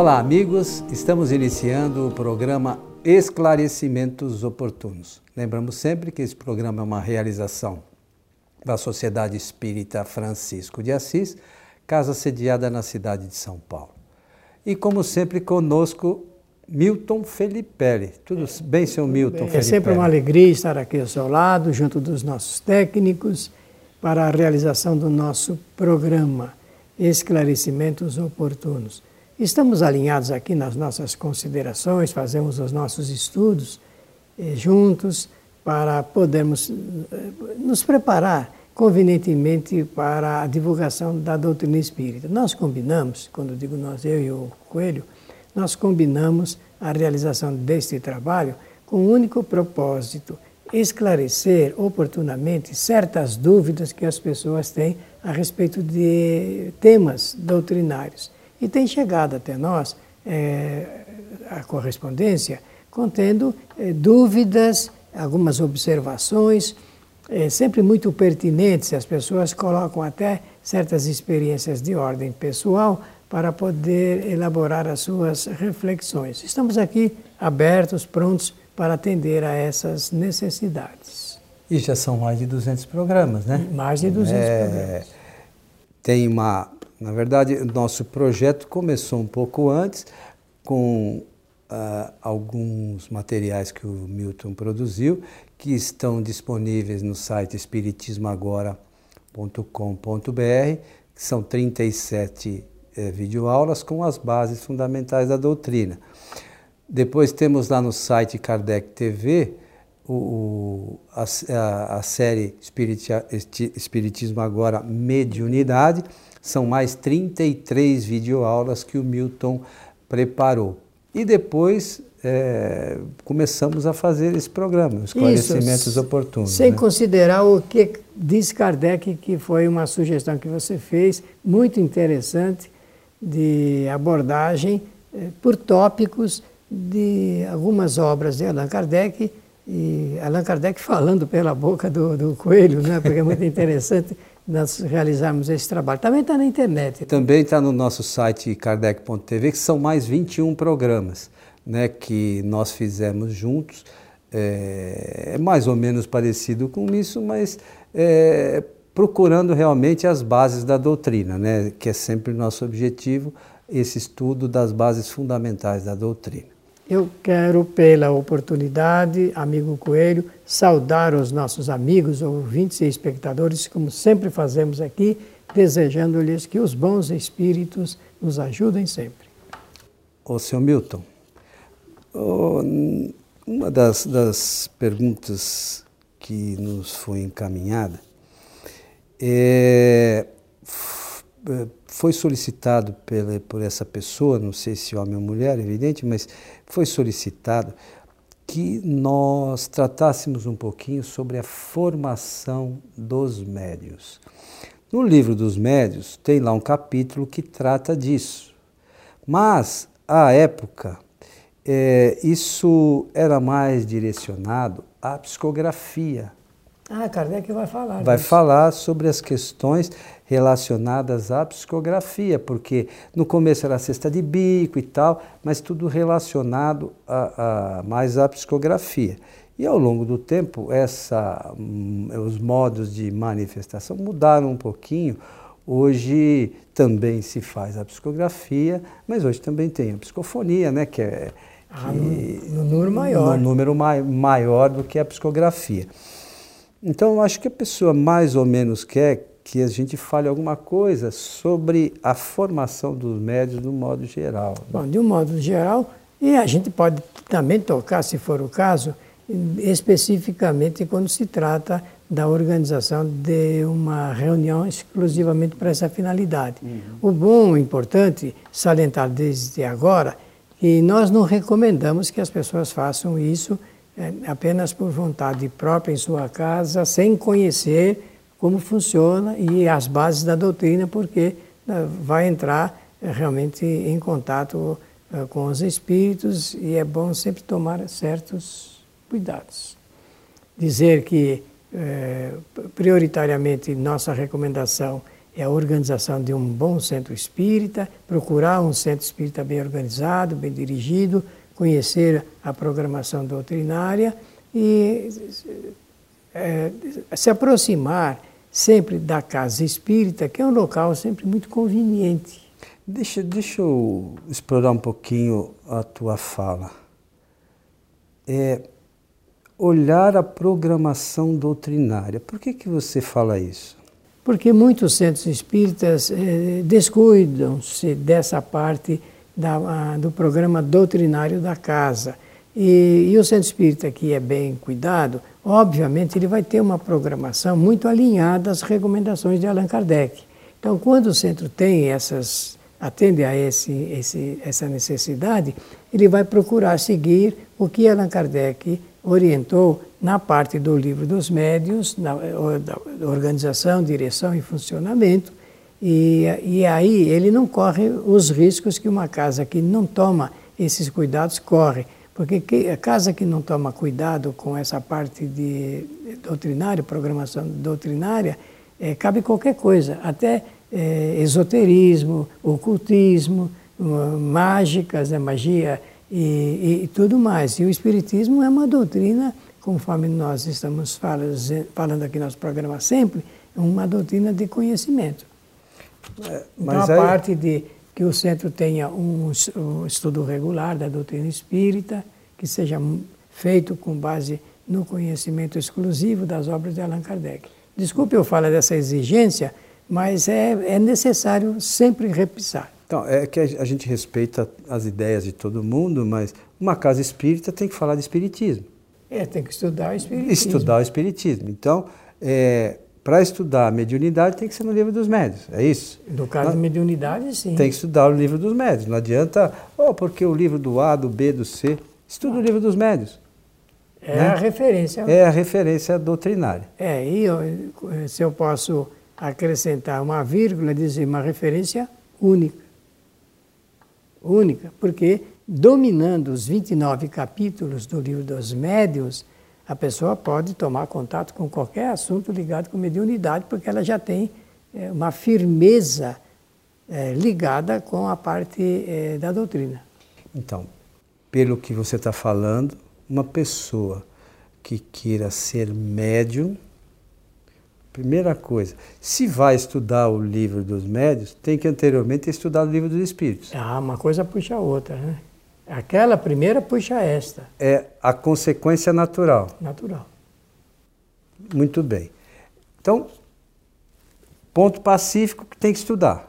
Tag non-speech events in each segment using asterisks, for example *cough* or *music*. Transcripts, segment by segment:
Olá, amigos. Estamos iniciando o programa Esclarecimentos Oportunos. Lembramos sempre que esse programa é uma realização da Sociedade Espírita Francisco de Assis, casa sediada na cidade de São Paulo. E como sempre conosco Milton Felipelli. Tudo bem, senhor Milton Felipelli? É sempre uma alegria estar aqui ao seu lado, junto dos nossos técnicos, para a realização do nosso programa Esclarecimentos Oportunos. Estamos alinhados aqui nas nossas considerações, fazemos os nossos estudos eh, juntos para podermos eh, nos preparar convenientemente para a divulgação da doutrina espírita. Nós combinamos, quando digo nós, eu e o Coelho, nós combinamos a realização deste trabalho com o único propósito esclarecer oportunamente certas dúvidas que as pessoas têm a respeito de temas doutrinários e tem chegado até nós é, a correspondência contendo é, dúvidas, algumas observações, é, sempre muito pertinentes. As pessoas colocam até certas experiências de ordem pessoal para poder elaborar as suas reflexões. Estamos aqui abertos, prontos para atender a essas necessidades. E já são mais de 200 programas, né? Mais de 200 é, programas. Tem uma na verdade, nosso projeto começou um pouco antes, com uh, alguns materiais que o Milton produziu, que estão disponíveis no site espiritismoagora.com.br, que são 37 eh, videoaulas com as bases fundamentais da doutrina. Depois temos lá no site Kardec TV o, a, a, série Espiritismo Agora Mediunidade, são mais 33 videoaulas que o Milton preparou. E depois é, começamos a fazer esse programa, esclarecimentos Isso, oportunos. Sem né? considerar o que diz Kardec, que foi uma sugestão que você fez, muito interessante, de abordagem é, por tópicos de algumas obras de Allan Kardec, e Allan Kardec falando pela boca do, do coelho, né? porque é muito *laughs* interessante nós realizarmos esse trabalho. Também está na internet. Também está no nosso site kardec.tv, que são mais 21 programas né, que nós fizemos juntos. É, é mais ou menos parecido com isso, mas é, procurando realmente as bases da doutrina, né, que é sempre o nosso objetivo, esse estudo das bases fundamentais da doutrina. Eu quero, pela oportunidade, amigo Coelho, saudar os nossos amigos, ouvintes e espectadores, como sempre fazemos aqui, desejando-lhes que os bons espíritos nos ajudem sempre. Ô, senhor Milton, uma das, das perguntas que nos foi encaminhada é, foi solicitado pela, por essa pessoa, não sei se homem ou mulher, evidente, mas foi solicitado que nós tratássemos um pouquinho sobre a formação dos médios. No livro dos médios tem lá um capítulo que trata disso. Mas, à época, é, isso era mais direcionado à psicografia. Ah, Kardec vai falar. Vai disso. falar sobre as questões relacionadas à psicografia, porque no começo era a cesta de bico e tal, mas tudo relacionado a, a mais à psicografia. E ao longo do tempo, essa, hum, os modos de manifestação mudaram um pouquinho. Hoje também se faz a psicografia, mas hoje também tem a psicofonia, né, que é ah, que, no, no, número maior. No número mai, maior do que a psicografia. Então, eu acho que a pessoa mais ou menos quer que a gente fale alguma coisa sobre a formação dos médios do modo geral. Né? Bom, de um modo geral, e a gente pode também tocar, se for o caso, especificamente quando se trata da organização de uma reunião exclusivamente para essa finalidade. Uhum. O bom, o importante, salientar desde agora, que nós não recomendamos que as pessoas façam isso apenas por vontade própria em sua casa, sem conhecer como funciona e as bases da doutrina, porque né, vai entrar eh, realmente em contato eh, com os espíritos e é bom sempre tomar certos cuidados. Dizer que, prioritariamente, nossa recomendação é a organização de um bom centro espírita, procurar um centro espírita bem organizado, bem dirigido, conhecer a programação doutrinária e é, se aproximar sempre da casa espírita, que é um local sempre muito conveniente. Deixa, deixa eu explorar um pouquinho a tua fala. É, olhar a programação doutrinária. Por que, que você fala isso? Porque muitos centros espíritas eh, descuidam-se dessa parte da, do programa doutrinário da casa. E, e, o centro espírita que é bem cuidado, obviamente ele vai ter uma programação muito alinhada às recomendações de Allan Kardec. Então, quando o centro tem essas atende a esse, esse, essa necessidade, ele vai procurar seguir o que Allan Kardec orientou na parte do livro dos médios, na, da organização, direção e funcionamento, e, e aí ele não corre os riscos que uma casa que não toma esses cuidados corre. Porque a casa que não toma cuidado com essa parte de doutrinária, programação doutrinária, é, cabe qualquer coisa, até é, esoterismo, ocultismo, mágicas, né, magia e, e, tudo mais. E o Espiritismo é uma doutrina, conforme nós estamos falando, falando aqui no nosso programa sempre, uma doutrina de conhecimento. É, então, a aí... parte de que o centro tenha um, um estudo regular da doutrina espírita, que seja feito com base no conhecimento exclusivo das obras de Allan Kardec. Desculpe eu falar dessa exigência, mas é, é necessário sempre repisar. Então, é que a gente respeita as ideias de todo mundo, mas uma casa espírita tem que falar de espiritismo. É, tem que estudar o espiritismo. Estudar o espiritismo. Então, é, para estudar a mediunidade tem que ser no livro dos médios, é isso? No caso de mediunidade, sim. Tem que estudar o livro dos médios. Não adianta, oh, porque o livro do A, do B, do C. Estuda o livro dos médios. É né? a referência. É a referência doutrinária. É, e eu, se eu posso acrescentar uma vírgula, dizer uma referência única. Única, porque dominando os 29 capítulos do livro dos médios, a pessoa pode tomar contato com qualquer assunto ligado com mediunidade, porque ela já tem é, uma firmeza é, ligada com a parte é, da doutrina. Então, pelo que você está falando, uma pessoa que queira ser médium, Primeira coisa, se vai estudar o livro dos médios, tem que anteriormente ter estudado o livro dos espíritos. Ah, uma coisa puxa a outra, né? Aquela primeira puxa esta. É a consequência natural. Natural. Muito bem. Então, ponto pacífico que tem que estudar.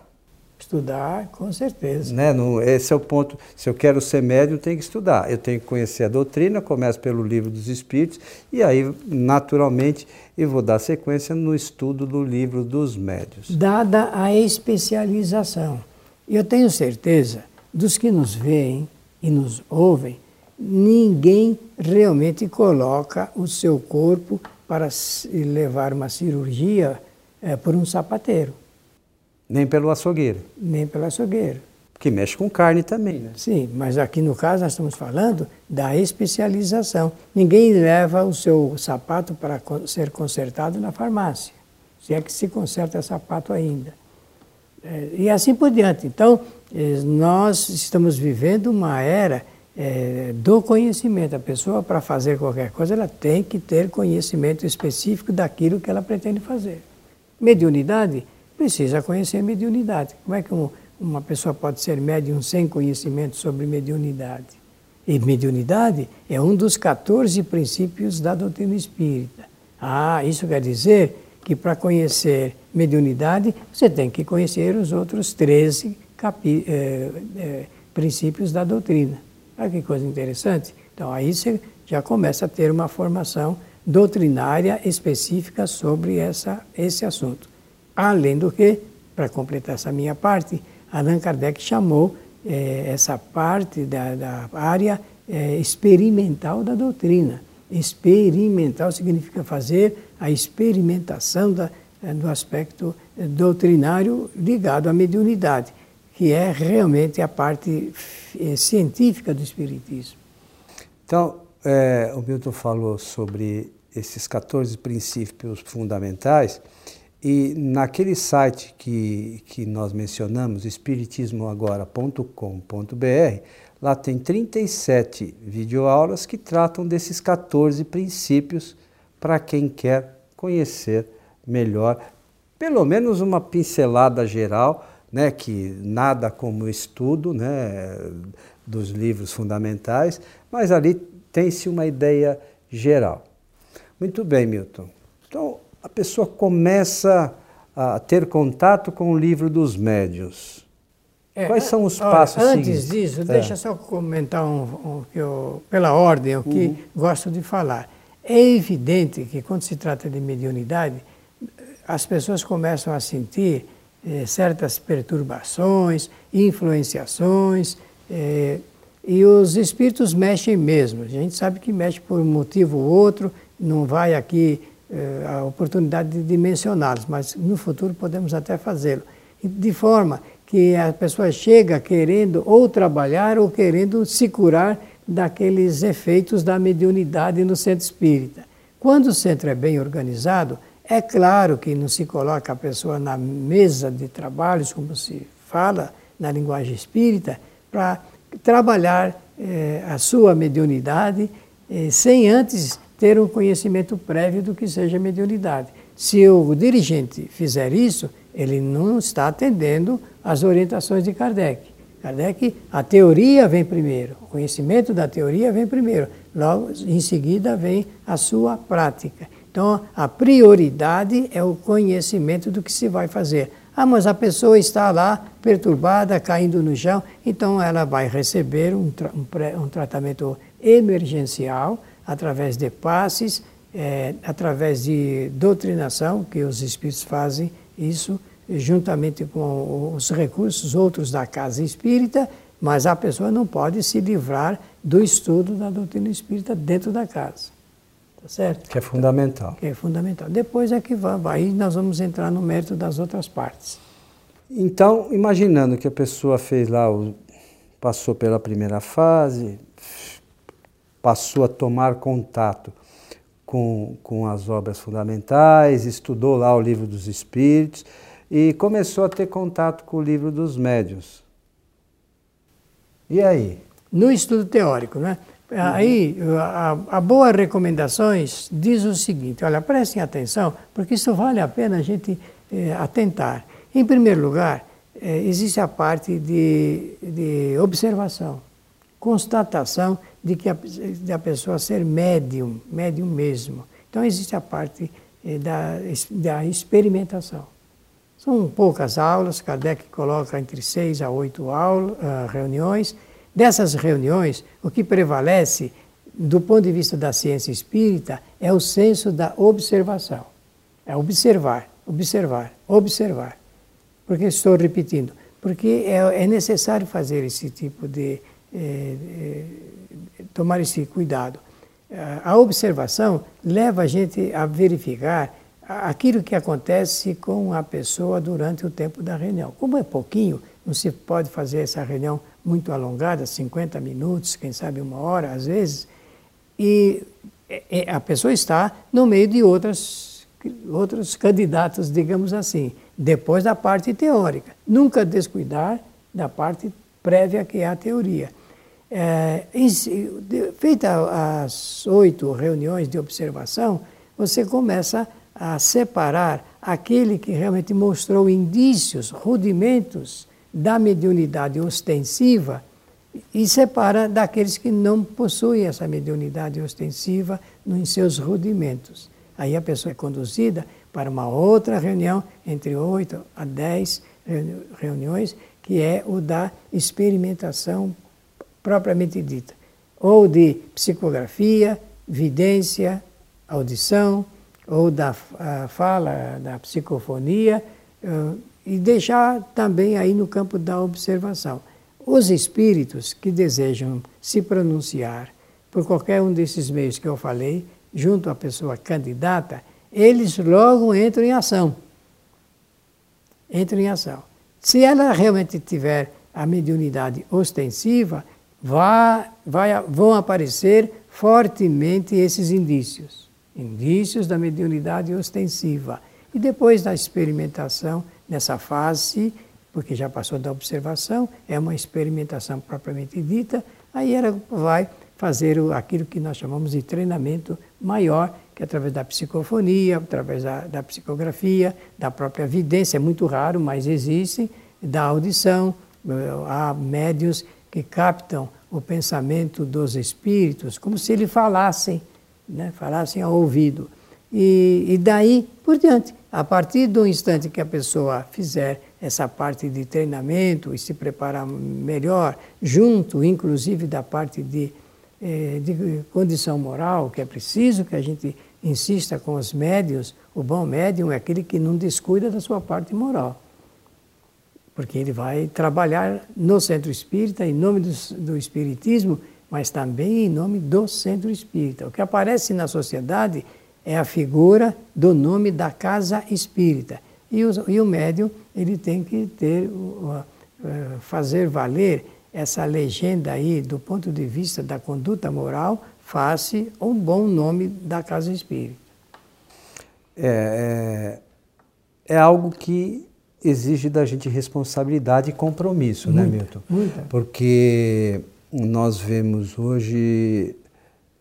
Estudar, com certeza. Né? No, esse é o ponto. Se eu quero ser médium, tenho que estudar. Eu tenho que conhecer a doutrina, começo pelo livro dos Espíritos, e aí, naturalmente, eu vou dar sequência no estudo do livro dos médios. Dada a especialização. Eu tenho certeza dos que nos veem e nos ouvem, ninguém realmente coloca o seu corpo para levar uma cirurgia é, por um sapateiro. Nem pelo açougueiro. Nem pelo açougueiro. Que mexe com carne também, né? Sim, mas aqui no caso nós estamos falando da especialização. Ninguém leva o seu sapato para ser consertado na farmácia, se é que se conserta sapato ainda. É, e assim por diante. Então, nós estamos vivendo uma era é, do conhecimento. A pessoa, para fazer qualquer coisa, ela tem que ter conhecimento específico daquilo que ela pretende fazer. Mediunidade precisa conhecer mediunidade. Como é que um, uma pessoa pode ser médium sem conhecimento sobre mediunidade? E mediunidade é um dos 14 princípios da doutrina espírita. Ah, isso quer dizer que para conhecer mediunidade você tem que conhecer os outros 13 capi, eh, eh, princípios da doutrina. Olha que coisa interessante. Então aí você já começa a ter uma formação doutrinária específica sobre essa, esse assunto. Além do que, para completar essa minha parte, Allan Kardec chamou eh, essa parte da, da área eh, experimental da doutrina. Experimental significa fazer a experimentação da, eh, do aspecto doutrinário ligado à mediunidade, que é realmente a parte científica do Espiritismo. Então, é, o Milton falou sobre esses 14 princípios fundamentais E naquele site que, que nós mencionamos, espiritismoagora.com.br, lá tem 37 videoaulas que tratam desses 14 princípios para quem quer conhecer melhor, pelo menos uma pincelada geral, né, que nada como estudo né, dos livros fundamentais, mas ali tem-se uma ideia geral. Muito bem, Milton. Então, a pessoa começa a ter contato com o livro dos médios. É, Quais são os passos olha, Antes seguintes? disso, é. deixa só comentar um, um, eu, pela ordem o que uhum. gosto de falar. É evidente que quando se trata de mediunidade, as pessoas começam a sentir eh, certas perturbações, influenciações, eh, e os espíritos mexem mesmo. A gente sabe que mexe por um motivo ou outro, não vai aqui eh, a oportunidade de mencioná-los, mas no futuro podemos até fazê-lo. De forma que a pessoa chega querendo ou trabalhar ou querendo se curar daqueles efeitos da mediunidade no centro espírita. Quando o centro é bem organizado, é claro que não se coloca a pessoa na mesa de trabalhos, como se fala na linguagem espírita, para trabalhar eh, a sua mediunidade eh, sem antes ter um conhecimento prévio do que seja mediunidade. Se o dirigente fizer isso, ele não está atendendo às orientações de Kardec. Kardec, a teoria vem primeiro, o conhecimento da teoria vem primeiro, logo em seguida vem a sua prática. Então, a prioridade é o conhecimento do que se vai fazer. Ah, mas a pessoa está lá perturbada, caindo no chão, então ela vai receber um, tra um, um tratamento emergencial através de passes, é, através de doutrinação, que os espíritos fazem isso juntamente com os recursos outros da casa espírita, mas a pessoa não pode se livrar do estudo da doutrina espírita dentro da casa. Tá certo? Que é fundamental. Que é fundamental. Depois é que vai, aí nós vamos entrar no mérito das outras partes. Então, imaginando que a pessoa fez lá, passou pela primeira fase, passou a tomar contato com, com as obras fundamentais, estudou lá o livro dos Espíritos e começou a ter contato com o livro dos médios. E aí? No estudo teórico, né? Aí, a, a boa recomendações diz o seguinte: olha, prestem atenção, porque isso vale a pena a gente eh, atentar. Em primeiro lugar, eh, existe a parte de, de observação constatação de que a, de a pessoa ser médium, médium mesmo. Então existe a parte eh, da, da experimentação. São poucas aulas, Kardec coloca entre seis a oito aulas, uh, reuniões. Dessas reuniões, o que prevalece, do ponto de vista da ciência espírita, é o senso da observação. É observar, observar, observar. Por que estou repetindo? Porque é, é necessário fazer esse tipo de, é, é, tomar esse cuidado. A observação leva a gente a verificar aquilo que acontece com a pessoa durante o tempo da reunião. Como é pouquinho, não se pode fazer essa reunião muito alongada, 50 minutos, quem sabe uma hora às vezes, e a pessoa está no meio de outras, outros candidatos, digamos assim, depois da parte teórica. Nunca descuidar da parte prévia que é a teoria. É, feita as oito reuniões de observação, você começa a separar aquele que realmente mostrou indícios, rudimentos da mediunidade ostensiva e separa daqueles que não possuem essa mediunidade ostensiva em seus rudimentos. Aí a pessoa é conduzida para uma outra reunião, entre oito a dez reuniões, que é o da experimentação propriamente dita, ou de psicografia, vidência, audição, ou da fala, da psicofonia, e deixar também aí no campo da observação. Os espíritos que desejam se pronunciar por qualquer um desses meios que eu falei, junto à pessoa candidata, eles logo entram em ação. Entram em ação. Se ela realmente tiver a mediunidade ostensiva, vai, vai, vão aparecer fortemente esses indícios indícios da mediunidade ostensiva. E depois da experimentação, nessa fase, porque já passou da observação, é uma experimentação propriamente dita, aí ela vai fazer aquilo que nós chamamos de treinamento maior, que é através da psicofonia, através da, da psicografia, da própria vidência, é muito raro, mas existem, da audição, eh, há médios que captam o pensamento dos espíritos como se eles falassem, né, falassem ao ouvido. E, e daí por diante, a partir do instante que a pessoa fizer essa parte de treinamento e se preparar melhor, junto inclusive da parte de, eh, de condição moral, que é preciso que a gente insista com os médios, o bom médium é aquele que não descuida da sua parte moral. Porque ele vai trabalhar no centro espírita, em nome do, do espiritismo, mas também em nome do centro espírita. O que aparece na sociedade é a figura do nome da casa espírita. E o, e o médium ele tem que ter, uh, fazer valer essa legenda aí do ponto de vista da conduta moral face um bom nome da casa espírita. É, é, é, algo que exige da gente responsabilidade e compromisso, né, muita, né, Milton? Muita. Porque nós vemos hoje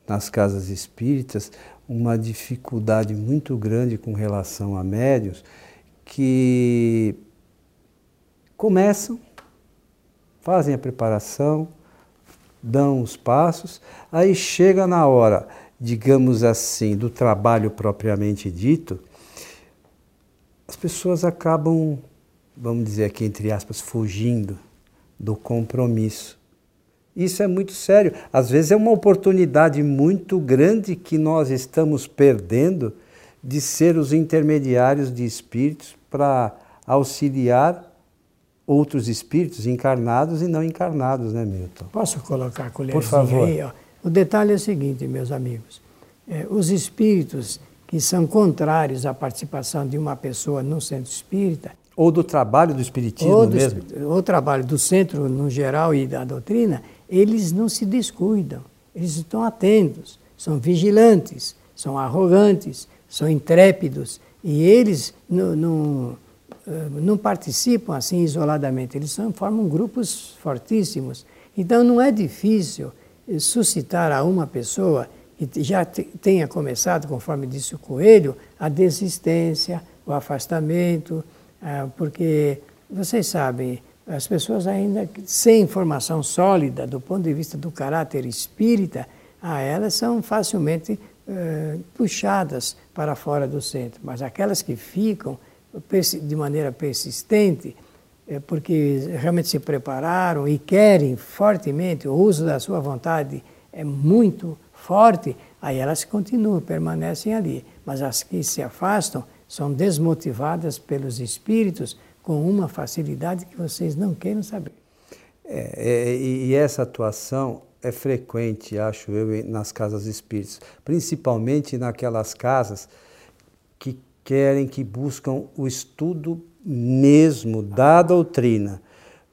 nas casas espíritas uma dificuldade muito grande com relação a médios que começam, fazem a preparação, dão os passos, aí chega na hora, digamos assim, do trabalho propriamente dito, as pessoas acabam, vamos dizer aqui entre aspas, fugindo do compromisso. Isso é muito sério. Às vezes é uma oportunidade muito grande que nós estamos perdendo de ser os intermediários de espíritos para auxiliar outros espíritos encarnados e não encarnados, né, Milton? Posso colocar a colher Por favor. aí? Ó. O detalhe é o seguinte, meus amigos. É, os espíritos que são contrários à participação de uma pessoa no centro espírita. Ou do trabalho do espiritismo ou do, mesmo. Ou trabalho do centro no geral e da doutrina, eles não se descuidam. Eles estão atentos, são vigilantes, são arrogantes, são intrépidos e eles não, não, eh, não participam assim isoladamente, eles são, formam grupos fortíssimos. Então não é difícil eh, suscitar a uma pessoa que já tenha começado, conforme disse o Coelho, a desistência, o afastamento, ah, porque vocês sabem, as pessoas ainda sem informação sólida do ponto de vista do caráter espírita, ah, elas são facilmente eh, puxadas para fora do centro, mas aquelas que ficam de maneira persistente, é porque realmente se prepararam e querem fortemente, o uso da sua vontade é muito forte, aí elas continuam, permanecem ali. Mas as que se afastam são desmotivadas pelos espíritos com uma facilidade que vocês não queiram saber. É, é, e essa atuação é frequente, acho eu, nas casas espíritas, principalmente naquelas casas que querem, que buscam o estudo mesmo da doutrina.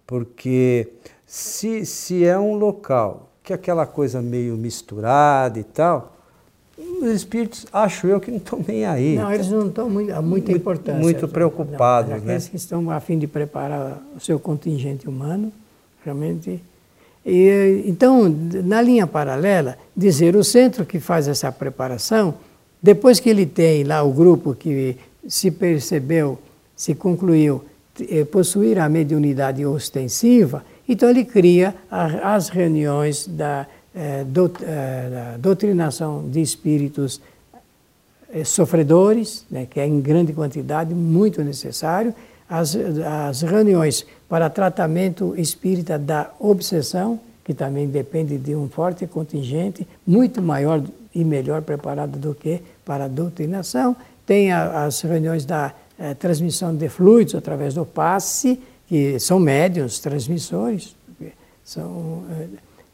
Porque se, se é um local que é aquela coisa meio misturada e tal, os espíritos, acho eu, que não estão nem aí. Não, eles não estão muito, a muita importância. Muito preocupados. Não, né? que estão a fim de preparar o seu contingente humano, realmente e, então, na linha paralela, dizer o centro que faz essa preparação, depois que ele tem lá o grupo que se percebeu, se concluiu eh, possuir a mediunidade ostensiva, então ele cria as reuniões da, eh, doutrinação de espíritos eh, sofredores, né, que é em grande quantidade, muito necessário, as, as reuniões para tratamento espírita da obsessão, que também depende de um forte contingente, muito maior e melhor preparado do que para a doutrinação. Tem a, as reuniões da transmissão de fluidos através do passe, que são médios, transmissores, são,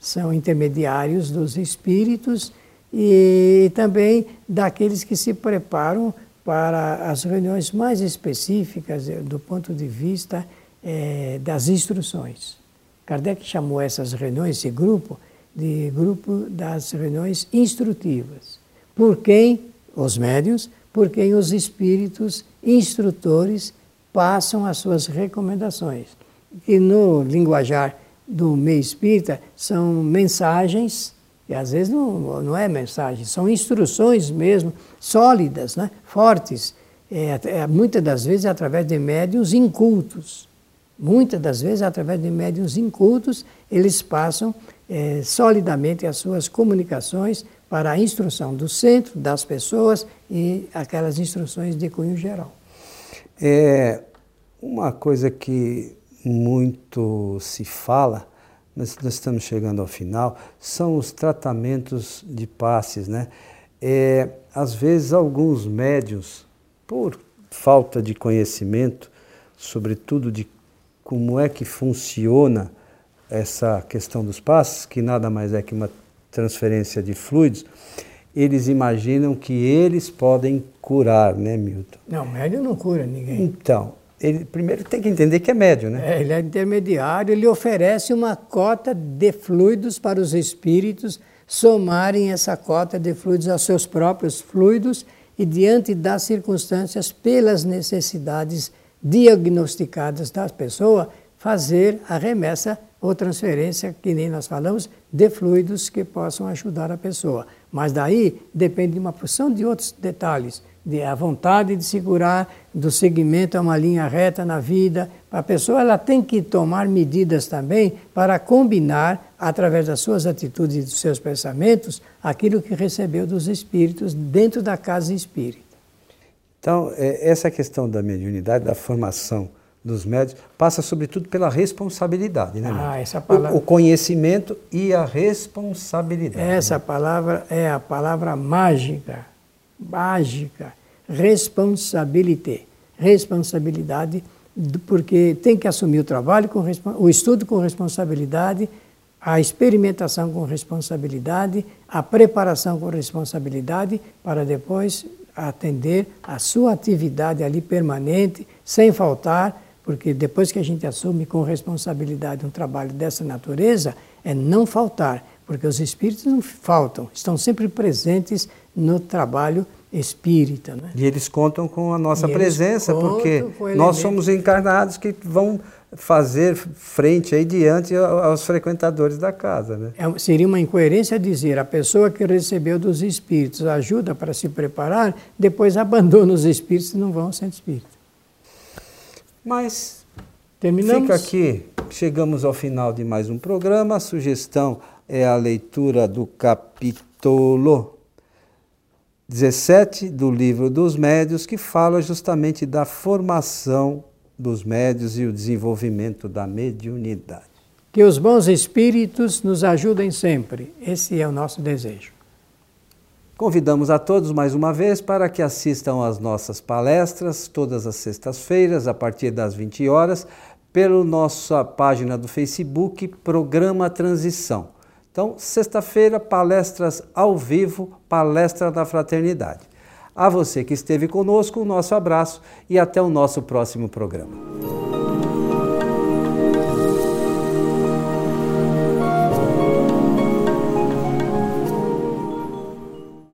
são intermediários dos espíritos, e também daqueles que se preparam para as reuniões mais específicas eh, do ponto de vista é, das instruções. Kardec chamou essas reuniões, esse grupo, de grupo das reuniões instrutivas. Por quem? Os médios, por quem os espíritos instrutores passam as suas recomendações. E no linguajar do meio espírita são mensagens, e às vezes não, não é mensagem, são instruções mesmo, sólidas, né? fortes, é, é, muitas das vezes através de médios incultos. Muitas das vezes, através de médios incultos, eles passam é, solidamente as suas comunicações para a instrução do centro, das pessoas e aquelas instruções de cunho geral. É uma coisa que muito se fala, mas nós estamos chegando ao final, são os tratamentos de passes, né? É, às vezes alguns médios, por falta de conhecimento, sobretudo de como é que funciona essa questão dos passes, que nada mais é que uma transferência de fluidos, eles imaginam que eles podem curar, né, Milton? Não, médio não cura ninguém. Então, ele primeiro tem que entender que é médio, né? É, ele é intermediário, ele oferece uma cota de fluidos para os espíritos somarem essa cota de fluidos aos seus próprios fluidos e diante das circunstâncias, pelas necessidades diagnosticadas da pessoa, fazer a remessa ou transferência, que nem nós falamos, de fluidos que possam ajudar a pessoa. Mas daí depende de uma porção de outros detalhes, de a vontade de segurar, do seguimento a uma linha reta na vida. A pessoa ela tem que tomar medidas também para combinar, através das suas atitudes e dos seus pensamentos, aquilo que recebeu dos espíritos dentro da casa espírita. Então, é, essa questão da mediunidade, da formação dos médios, passa sobretudo pela responsabilidade, né? Ah, essa palavra... o, o conhecimento e a responsabilidade. Essa né? palavra é a palavra mágica, mágica, responsabilité, responsabilidade, porque tem que assumir o trabalho, com, o estudo com responsabilidade, a experimentação com responsabilidade, a preparação com responsabilidade, para depois atender a sua atividade ali permanente, sem faltar, porque depois que a gente assume com responsabilidade um trabalho dessa natureza, é não faltar, porque os espíritos não faltam, estão sempre presentes no trabalho espírita. Né? E eles contam com a nossa e presença, porque nós somos encarnados que vão fazer frente aí diante aos frequentadores da casa. Né? É, seria uma incoerência dizer a pessoa que recebeu dos espíritos ajuda para se preparar, depois *laughs* abandona os espíritos e não vão ao centro espírita. Mas Terminamos? fica aqui, chegamos ao final de mais um programa. A sugestão é a leitura do capítulo 17 do livro dos médios, que fala justamente da formação dos médios e o desenvolvimento da mediunidade. Que os bons espíritos nos ajudem sempre. Esse é o nosso desejo. Convidamos a todos mais uma vez para que assistam às nossas palestras todas as sextas-feiras, a partir das 20 horas, pela nossa página do Facebook, Programa Transição. Então, sexta-feira, palestras ao vivo, palestra da fraternidade. A você que esteve conosco, o nosso abraço e até o nosso próximo programa.